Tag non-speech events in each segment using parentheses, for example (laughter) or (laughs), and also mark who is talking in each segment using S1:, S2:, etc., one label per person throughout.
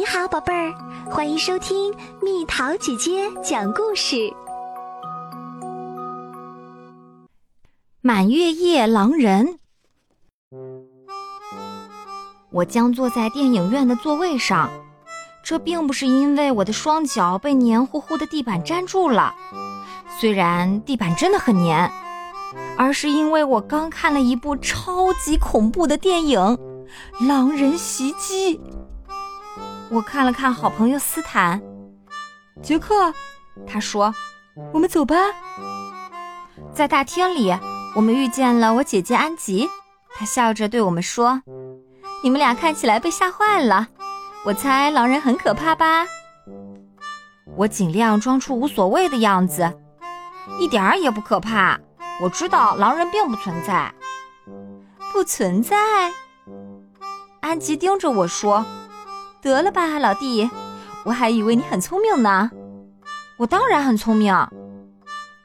S1: 你好，宝贝儿，欢迎收听蜜桃姐姐讲故事。
S2: 满月夜狼人，我将坐在电影院的座位上，这并不是因为我的双脚被黏糊糊的地板粘住了，虽然地板真的很黏，而是因为我刚看了一部超级恐怖的电影《狼人袭击》。我看了看好朋友斯坦，
S3: 杰克，
S2: 他说：“
S3: 我们走吧。”
S2: 在大厅里，我们遇见了我姐姐安吉，她笑着对我们说：“你们俩看起来被吓坏了，我猜狼人很可怕吧？”我尽量装出无所谓的样子，一点儿也不可怕。我知道狼人并不存在，不存在。安吉盯着我说。得了吧，老弟，我还以为你很聪明呢。我当然很聪明。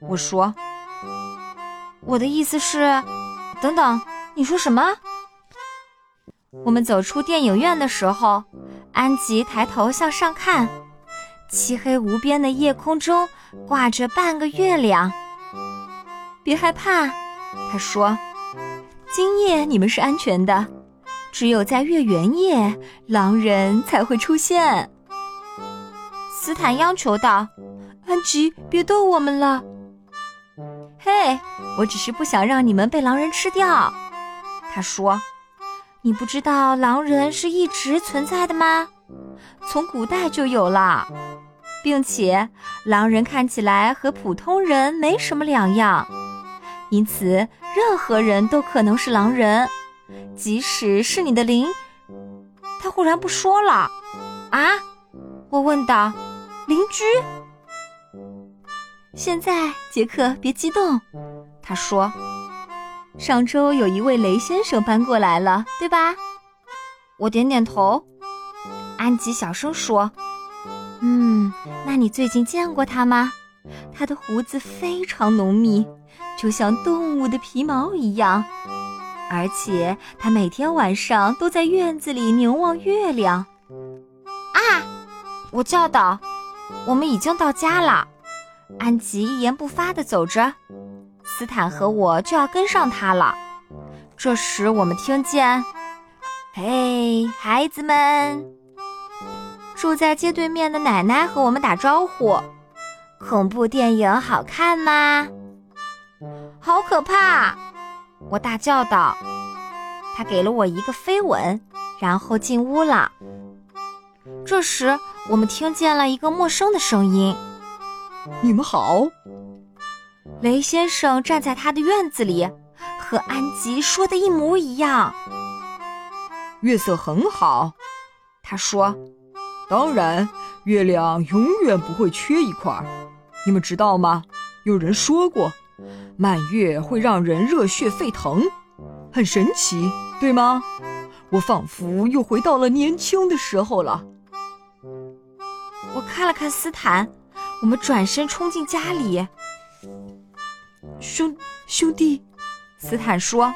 S2: 我说，我的意思是，等等，你说什么？我们走出电影院的时候，安吉抬头向上看，漆黑无边的夜空中挂着半个月亮。别害怕，他说，今夜你们是安全的。只有在月圆夜，狼人才会出现。斯坦央求道：“
S3: 安吉，别逗我们了。”“
S2: 嘿，我只是不想让你们被狼人吃掉。”他说：“你不知道狼人是一直存在的吗？从古代就有了，并且狼人看起来和普通人没什么两样，因此任何人都可能是狼人。”即使是你的邻，他忽然不说了。啊，我问道：“邻居？”现在，杰克，别激动。他说：“上周有一位雷先生搬过来了，对吧？”我点点头。安吉小声说：“嗯，那你最近见过他吗？他的胡子非常浓密，就像动物的皮毛一样。”而且他每天晚上都在院子里凝望月亮。啊！我叫道：“我们已经到家了。”安吉一言不发地走着，斯坦和我就要跟上他了。这时我们听见：“嘿，孩子们！”住在街对面的奶奶和我们打招呼：“恐怖电影好看吗？”“好可怕！”我大叫道：“他给了我一个飞吻，然后进屋了。”这时，我们听见了一个陌生的声音：“
S3: 你们好。”
S2: 雷先生站在他的院子里，和安吉说的一模一样。
S3: 月色很好，
S2: 他说：“
S3: 当然，月亮永远不会缺一块。你们知道吗？有人说过。”满月会让人热血沸腾，很神奇，对吗？我仿佛又回到了年轻的时候了。
S2: 我看了看斯坦，我们转身冲进家里。
S3: 兄兄弟，
S2: 斯坦说：“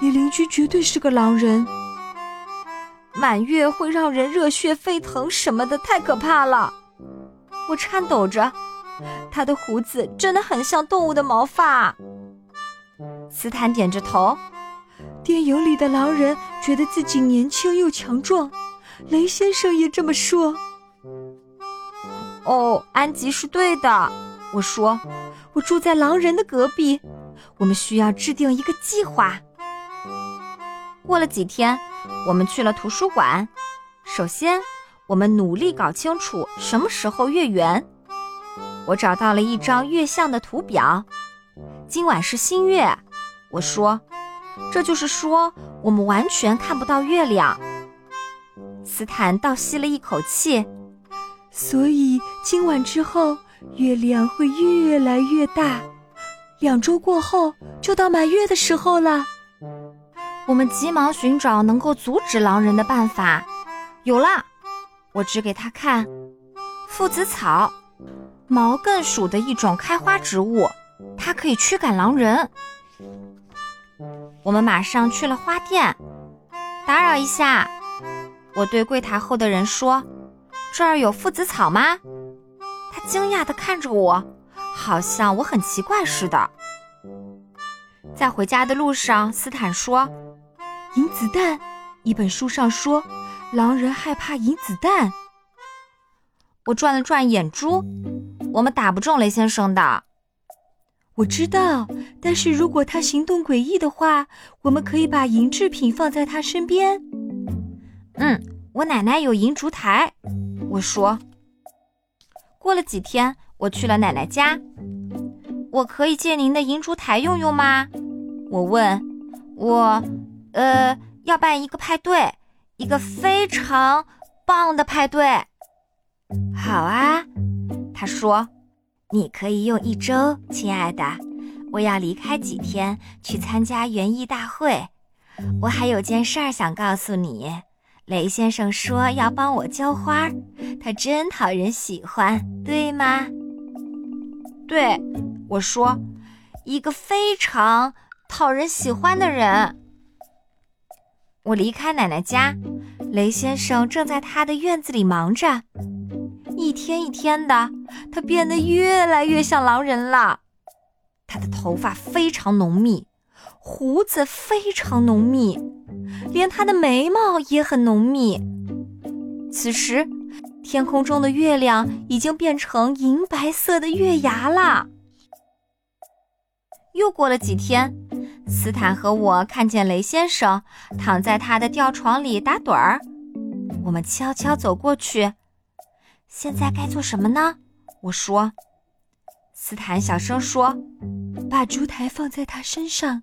S3: 你邻居绝对是个狼人。
S2: 满月会让人热血沸腾什么的，太可怕了。”我颤抖着。他的胡子真的很像动物的毛发。斯坦点着头。
S3: 电影里的狼人觉得自己年轻又强壮，雷先生也这么说。
S2: 哦，安吉是对的。我说，我住在狼人的隔壁，我们需要制定一个计划。过了几天，我们去了图书馆。首先，我们努力搞清楚什么时候月圆。我找到了一张月相的图表，今晚是新月。我说，这就是说我们完全看不到月亮。斯坦倒吸了一口气，
S3: 所以今晚之后月亮会越来越大，两周过后就到满月的时候了。
S2: 我们急忙寻找能够阻止狼人的办法。有了，我指给他看，附子草。毛茛属的一种开花植物，它可以驱赶狼人。我们马上去了花店。打扰一下，我对柜台后的人说：“这儿有附子草吗？他惊讶地看着我，好像我很奇怪似的。在回家的路上，斯坦说：“
S3: 银子弹。”一本书上说，狼人害怕银子弹。
S2: 我转了转眼珠，我们打不中雷先生的。
S3: 我知道，但是如果他行动诡异的话，我们可以把银制品放在他身边。
S2: 嗯，我奶奶有银烛台。我说。过了几天，我去了奶奶家。我可以借您的银烛台用用吗？我问。我，呃，要办一个派对，一个非常棒的派对。好啊，他说。你可以用一周，亲爱的。我要离开几天去参加园艺大会。我还有件事儿想告诉你。雷先生说要帮我浇花，他真讨人喜欢，对吗？对，我说，一个非常讨人喜欢的人。我离开奶奶家，雷先生正在他的院子里忙着。一天一天的，他变得越来越像狼人了。他的头发非常浓密，胡子非常浓密，连他的眉毛也很浓密。此时，天空中的月亮已经变成银白色的月牙了。又过了几天，斯坦和我看见雷先生躺在他的吊床里打盹儿，我们悄悄走过去。现在该做什么呢？我说。斯坦小声说：“
S3: 把烛台放在他身上。”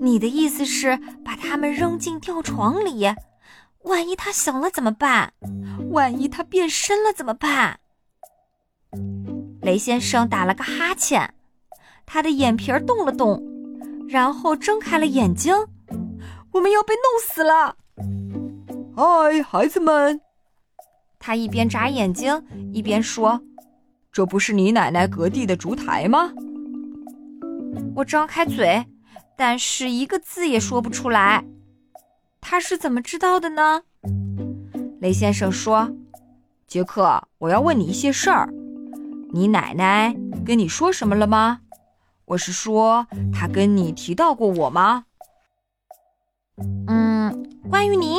S2: 你的意思是把他们扔进吊床里？万一他醒了怎么办？万一他变身了怎么办？雷先生打了个哈欠，他的眼皮儿动了动，然后睁开了眼睛。我们要被弄死了！
S3: 嗨，孩子们！
S2: 他一边眨眼睛一边说：“
S3: 这不是你奶奶隔壁的烛台吗？”
S2: 我张开嘴，但是一个字也说不出来。他是怎么知道的呢？雷先生说：“
S3: 杰克，我要问你一些事儿。你奶奶跟你说什么了吗？我是说，她跟你提到过我吗？”
S2: 嗯，关于你，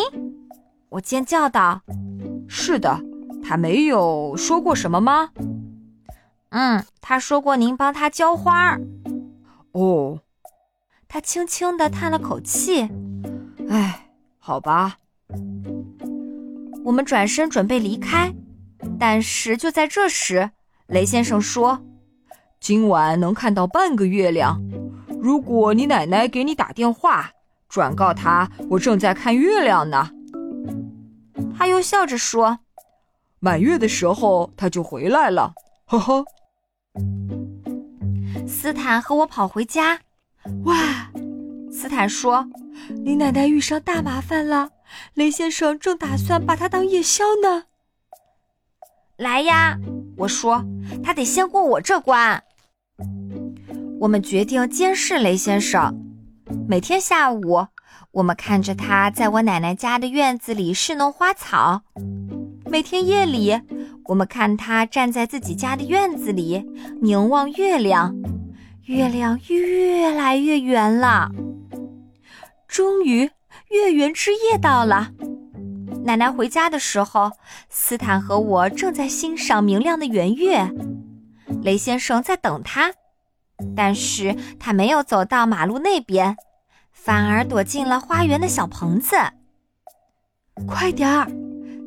S2: 我尖叫道。
S3: 是的，他没有说过什么吗？
S2: 嗯，他说过您帮他浇花。
S3: 哦，
S2: 他轻轻地叹了口气。
S3: 唉，好吧。
S2: 我们转身准备离开，但是就在这时，雷先生说：“
S3: 今晚能看到半个月亮。如果你奶奶给你打电话，转告她我正在看月亮呢。”
S2: 他又笑着说：“
S3: 满月的时候他就回来了。”呵呵。
S2: 斯坦和我跑回家。
S3: 哇！
S2: 斯坦说：“
S3: 你奶奶遇上大麻烦了，雷先生正打算把她当夜宵呢。”
S2: 来呀！我说：“他得先过我这关。”我们决定监视雷先生，每天下午。我们看着他在我奶奶家的院子里侍弄花草，每天夜里，我们看他站在自己家的院子里凝望月亮，月亮越来越圆了。终于，月圆之夜到了。奶奶回家的时候，斯坦和我正在欣赏明亮的圆月，雷先生在等他，但是他没有走到马路那边。反而躲进了花园的小棚子。
S3: 快点儿，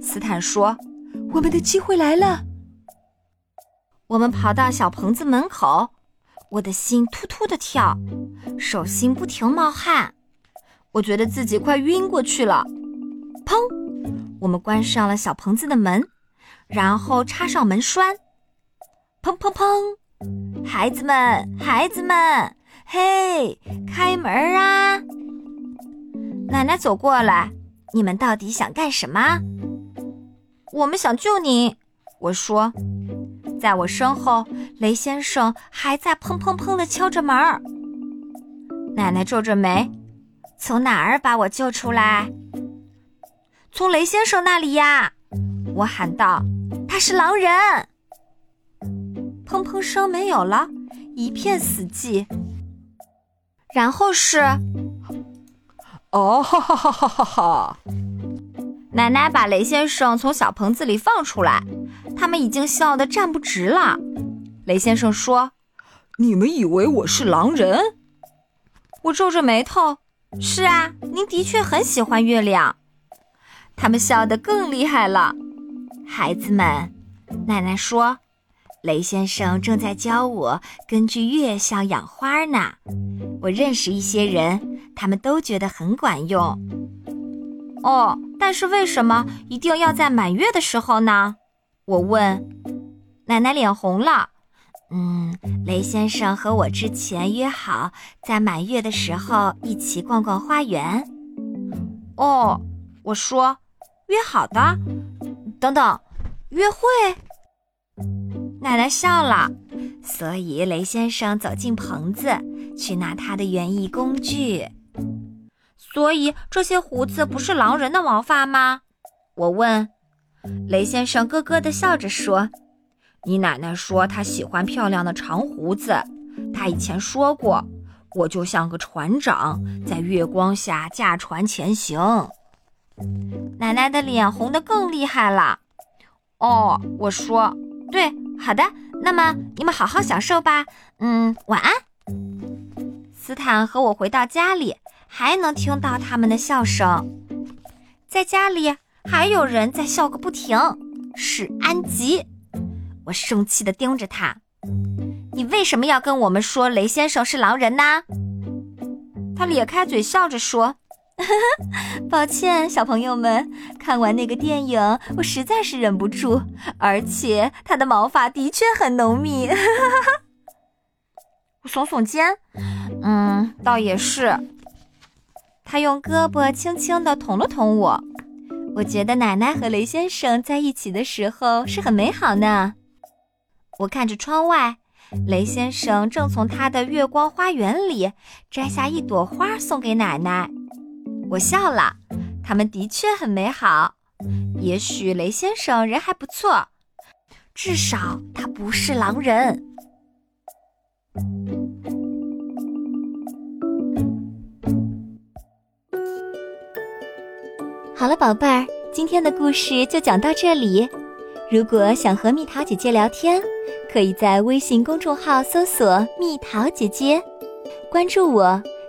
S3: 斯坦说：“我们的机会来了。”
S2: 我们跑到小棚子门口，我的心突突的跳，手心不停冒汗，我觉得自己快晕过去了。砰！我们关上了小棚子的门，然后插上门栓。砰砰砰！孩子们，孩子们！嘿，开门啊！奶奶走过来，你们到底想干什么？我们想救你。我说，在我身后，雷先生还在砰砰砰的敲着门儿。奶奶皱着眉，从哪儿把我救出来？从雷先生那里呀。我喊道：“他是狼人！”砰砰声没有了，一片死寂。然后是，
S3: 哦哈哈哈哈哈哈！
S2: 奶奶把雷先生从小棚子里放出来，他们已经笑得站不直了。雷先生说：“
S3: 你们以为我是狼人？”
S2: 我皱着眉头：“是啊，您的确很喜欢月亮。”他们笑得更厉害了。孩子们，奶奶说：“雷先生正在教我根据月相养花呢。我认识一些人，他们都觉得很管用。”哦。但是为什么一定要在满月的时候呢？我问。奶奶脸红了。嗯，雷先生和我之前约好在满月的时候一起逛逛花园。哦，我说，约好的。等等，约会？奶奶笑了。所以雷先生走进棚子去拿他的园艺工具。所以这些胡子不是狼人的毛发吗？我问。雷先生咯咯地笑着说：“你奶奶说她喜欢漂亮的长胡子。她以前说过，我就像个船长，在月光下驾船前行。”奶奶的脸红得更厉害了。哦，我说，对，好的，那么你们好好享受吧。嗯，晚安。斯坦和我回到家里。还能听到他们的笑声，在家里还有人在笑个不停，是安吉。我生气地盯着他：“你为什么要跟我们说雷先生是狼人呢？”他咧开嘴笑着说：“ (laughs) 抱歉，小朋友们，看完那个电影，我实在是忍不住，而且他的毛发的确很浓密。”我耸耸肩：“嗯，倒也是。”他用胳膊轻轻地捅了捅我，我觉得奶奶和雷先生在一起的时候是很美好呢。我看着窗外，雷先生正从他的月光花园里摘下一朵花送给奶奶。我笑了，他们的确很美好。也许雷先生人还不错，至少他不是狼人。
S1: 好了，宝贝儿，今天的故事就讲到这里。如果想和蜜桃姐姐聊天，可以在微信公众号搜索“蜜桃姐姐”，关注我，